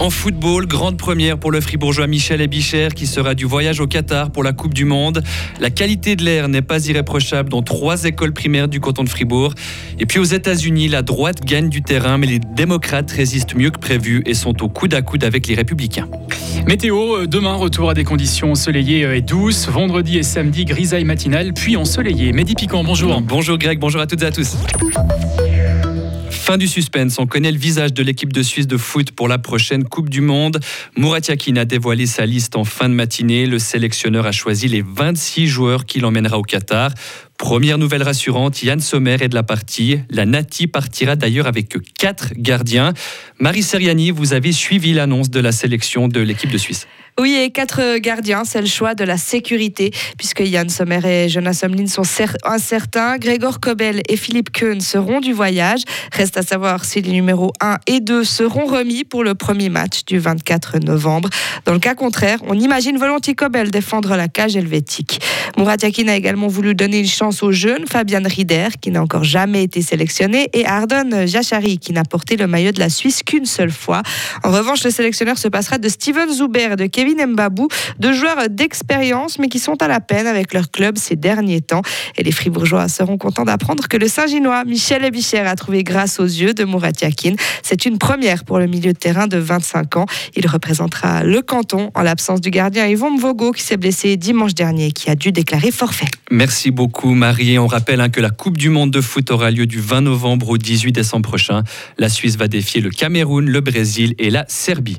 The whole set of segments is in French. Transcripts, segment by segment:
En football, grande première pour le fribourgeois Michel Ebicher qui sera du voyage au Qatar pour la Coupe du Monde. La qualité de l'air n'est pas irréprochable dans trois écoles primaires du canton de Fribourg. Et puis aux États-Unis, la droite gagne du terrain, mais les démocrates résistent mieux que prévu et sont au coude à coude avec les républicains. Météo, euh, demain retour à des conditions ensoleillées euh, et douces. Vendredi et samedi, grisaille matinale, puis ensoleillé. Mehdi Piquant, bonjour. Bonjour Greg, bonjour à toutes et à tous. Fin du suspense, on connaît le visage de l'équipe de Suisse de foot pour la prochaine Coupe du Monde. Murat Yakin a dévoilé sa liste en fin de matinée. Le sélectionneur a choisi les 26 joueurs qu'il emmènera au Qatar. Première nouvelle rassurante, Yann Sommer est de la partie. La Nati partira d'ailleurs avec quatre gardiens. Marie Seriani, vous avez suivi l'annonce de la sélection de l'équipe de Suisse. Oui, et quatre gardiens, c'est le choix de la sécurité, puisque Yann Sommer et Jonas Omlin sont incertains. Grégor Kobel et Philippe Keun seront du voyage. Reste à savoir si les numéros 1 et 2 seront remis pour le premier match du 24 novembre. Dans le cas contraire, on imagine volontiers Kobel défendre la cage helvétique. Murat Yakin a également voulu donner une chance aux jeunes, Fabian Rieder, qui n'a encore jamais été sélectionné, et Ardon Jachari, qui n'a porté le maillot de la Suisse qu'une seule fois. En revanche, le sélectionneur se passera de Steven Zuber de Kevin Mbabou, deux joueurs d'expérience mais qui sont à la peine avec leur club ces derniers temps. Et les Fribourgeois seront contents d'apprendre que le Saint-Ginois Michel Ebicher a trouvé grâce aux yeux de Murat Yakin. C'est une première pour le milieu de terrain de 25 ans. Il représentera le canton en l'absence du gardien Yvon Mvogo qui s'est blessé dimanche dernier et qui a dû déclarer forfait. Merci beaucoup Marie. On rappelle hein, que la Coupe du Monde de foot aura lieu du 20 novembre au 18 décembre prochain. La Suisse va défier le Cameroun, le Brésil et la Serbie.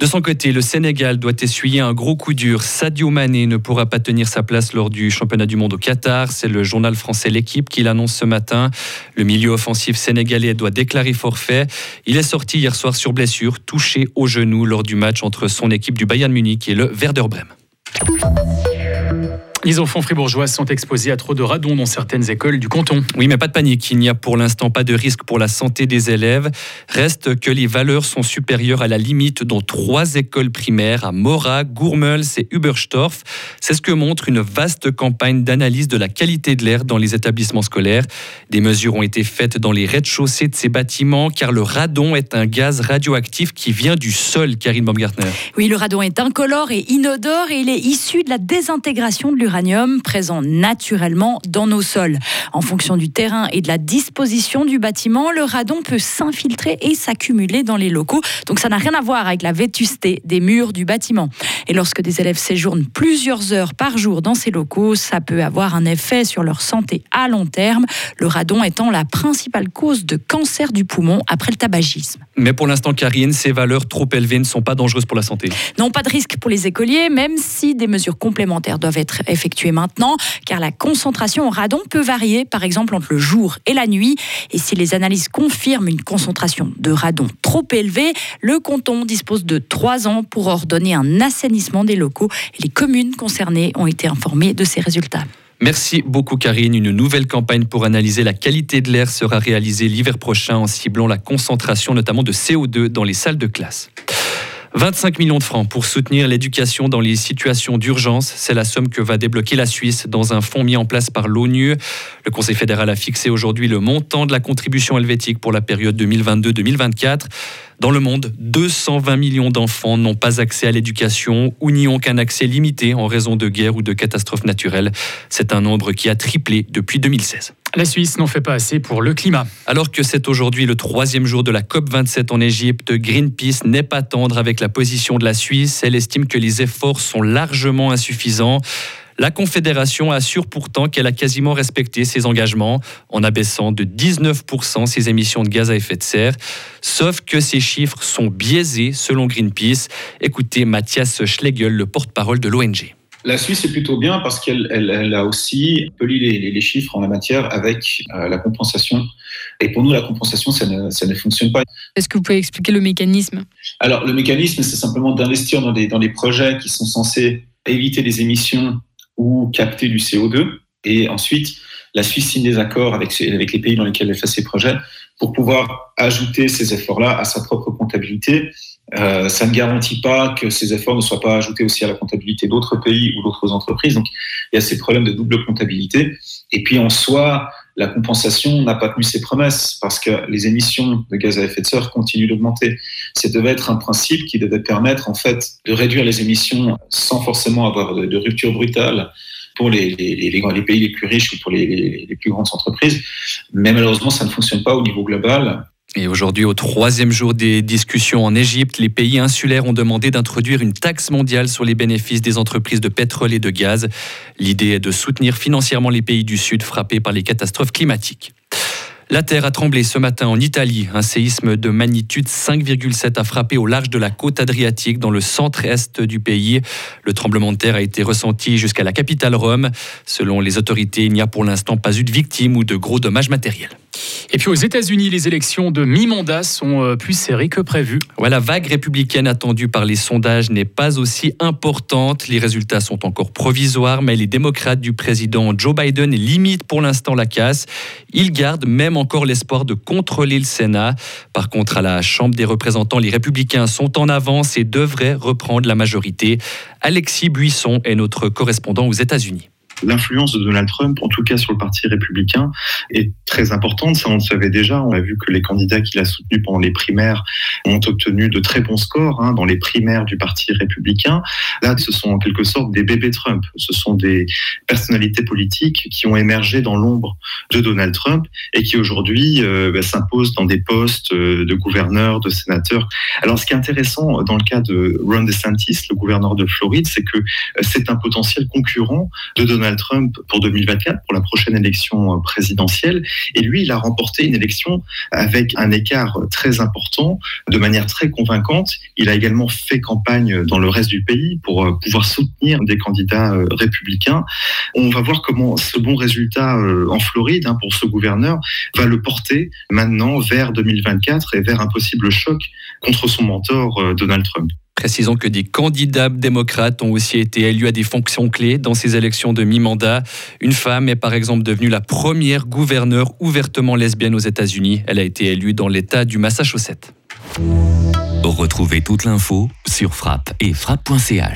De son côté, le Sénégal doit essuyer un gros coup dur. Sadio Mané ne pourra pas tenir sa place lors du championnat du monde au Qatar. C'est le journal français L'équipe qui l'annonce ce matin. Le milieu offensif sénégalais doit déclarer forfait. Il est sorti hier soir sur blessure, touché au genou lors du match entre son équipe du Bayern Munich et le Werder Bremen. Les enfants fribourgeois sont exposés à trop de radon dans certaines écoles du canton. Oui, mais pas de panique. Il n'y a pour l'instant pas de risque pour la santé des élèves. Reste que les valeurs sont supérieures à la limite dans trois écoles primaires à Mora, Gourmels et Uberstorf. C'est ce que montre une vaste campagne d'analyse de la qualité de l'air dans les établissements scolaires. Des mesures ont été faites dans les rez-de-chaussée de ces bâtiments car le radon est un gaz radioactif qui vient du sol, Karine Baumgartner. Oui, le radon est incolore et inodore et il est issu de la désintégration de présent naturellement dans nos sols. En fonction du terrain et de la disposition du bâtiment, le radon peut s'infiltrer et s'accumuler dans les locaux. Donc ça n'a rien à voir avec la vétusté des murs du bâtiment. Et lorsque des élèves séjournent plusieurs heures par jour dans ces locaux, ça peut avoir un effet sur leur santé à long terme, le radon étant la principale cause de cancer du poumon après le tabagisme. Mais pour l'instant, Karine, ces valeurs trop élevées ne sont pas dangereuses pour la santé. Non, pas de risque pour les écoliers, même si des mesures complémentaires doivent être effectuées effectuée maintenant, car la concentration en radon peut varier, par exemple entre le jour et la nuit. Et si les analyses confirment une concentration de radon trop élevée, le canton dispose de trois ans pour ordonner un assainissement des locaux. Et les communes concernées ont été informées de ces résultats. Merci beaucoup Karine. Une nouvelle campagne pour analyser la qualité de l'air sera réalisée l'hiver prochain en ciblant la concentration notamment de CO2 dans les salles de classe. 25 millions de francs pour soutenir l'éducation dans les situations d'urgence. C'est la somme que va débloquer la Suisse dans un fonds mis en place par l'ONU. Le Conseil fédéral a fixé aujourd'hui le montant de la contribution helvétique pour la période 2022-2024. Dans le monde, 220 millions d'enfants n'ont pas accès à l'éducation ou n'y ont qu'un accès limité en raison de guerres ou de catastrophes naturelles. C'est un nombre qui a triplé depuis 2016. La Suisse n'en fait pas assez pour le climat. Alors que c'est aujourd'hui le troisième jour de la COP27 en Égypte, Greenpeace n'est pas tendre avec la position de la Suisse. Elle estime que les efforts sont largement insuffisants. La Confédération assure pourtant qu'elle a quasiment respecté ses engagements en abaissant de 19% ses émissions de gaz à effet de serre. Sauf que ces chiffres sont biaisés selon Greenpeace. Écoutez Mathias Schlegel, le porte-parole de l'ONG. La Suisse est plutôt bien parce qu'elle a aussi poli les, chiffres en la matière avec euh, la compensation. Et pour nous, la compensation, ça ne, fonctionne pas. Est-ce que vous pouvez expliquer le mécanisme? Alors, le mécanisme, c'est simplement d'investir dans des, dans des projets qui sont censés éviter les émissions ou capter du CO2. Et ensuite, la Suisse signe des accords avec, avec les pays dans lesquels elle fait ses projets pour pouvoir ajouter ces efforts-là à sa propre comptabilité euh, ça ne garantit pas que ces efforts ne soient pas ajoutés aussi à la comptabilité d'autres pays ou d'autres entreprises. Donc, il y a ces problèmes de double comptabilité. Et puis, en soi, la compensation n'a pas tenu ses promesses parce que les émissions de gaz à effet de serre continuent d'augmenter. Ça devait être un principe qui devait permettre en fait de réduire les émissions sans forcément avoir de, rupture brutale pour les, pays les plus riches ou pour les plus grandes entreprises. Mais malheureusement, ça ne fonctionne pas au niveau global. Et aujourd'hui, au troisième jour des discussions en Égypte, les pays insulaires ont demandé d'introduire une taxe mondiale sur les bénéfices des entreprises de pétrole et de gaz. L'idée est de soutenir financièrement les pays du Sud frappés par les catastrophes climatiques. La terre a tremblé ce matin en Italie. Un séisme de magnitude 5,7 a frappé au large de la côte adriatique dans le centre-est du pays. Le tremblement de terre a été ressenti jusqu'à la capitale Rome. Selon les autorités, il n'y a pour l'instant pas eu de victimes ou de gros dommages matériels. Et puis aux États-Unis, les élections de mi-mandat sont euh, plus serrées que prévu. la vague républicaine attendue par les sondages n'est pas aussi importante. Les résultats sont encore provisoires, mais les démocrates du président Joe Biden limitent pour l'instant la casse. Ils gardent même encore l'espoir de contrôler le Sénat. Par contre, à la Chambre des représentants, les républicains sont en avance et devraient reprendre la majorité. Alexis Buisson est notre correspondant aux États-Unis l'influence de Donald Trump, en tout cas sur le Parti républicain, est très importante. Ça, on le savait déjà. On a vu que les candidats qu'il a soutenus pendant les primaires ont obtenu de très bons scores hein, dans les primaires du Parti républicain. Là, ce sont en quelque sorte des bébés Trump. Ce sont des personnalités politiques qui ont émergé dans l'ombre de Donald Trump et qui aujourd'hui euh, bah, s'imposent dans des postes euh, de gouverneurs, de sénateurs. Alors, ce qui est intéressant dans le cas de Ron DeSantis, le gouverneur de Floride, c'est que euh, c'est un potentiel concurrent de Donald Trump pour 2024, pour la prochaine élection euh, présidentielle. Et lui, il a remporté une élection avec un écart très important, de manière très convaincante. Il a également fait campagne dans le reste du pays pour euh, pouvoir soutenir des candidats euh, républicains. On va voir comment ce bon résultat en Floride hein, pour ce gouverneur va le porter maintenant vers 2024 et vers un possible choc contre son mentor Donald Trump. Précisons que des candidats démocrates ont aussi été élus à des fonctions clés dans ces élections de mi-mandat. Une femme est par exemple devenue la première gouverneure ouvertement lesbienne aux États-Unis. Elle a été élue dans l'État du Massachusetts. Retrouvez toute l'info sur frappe et frappe.ch.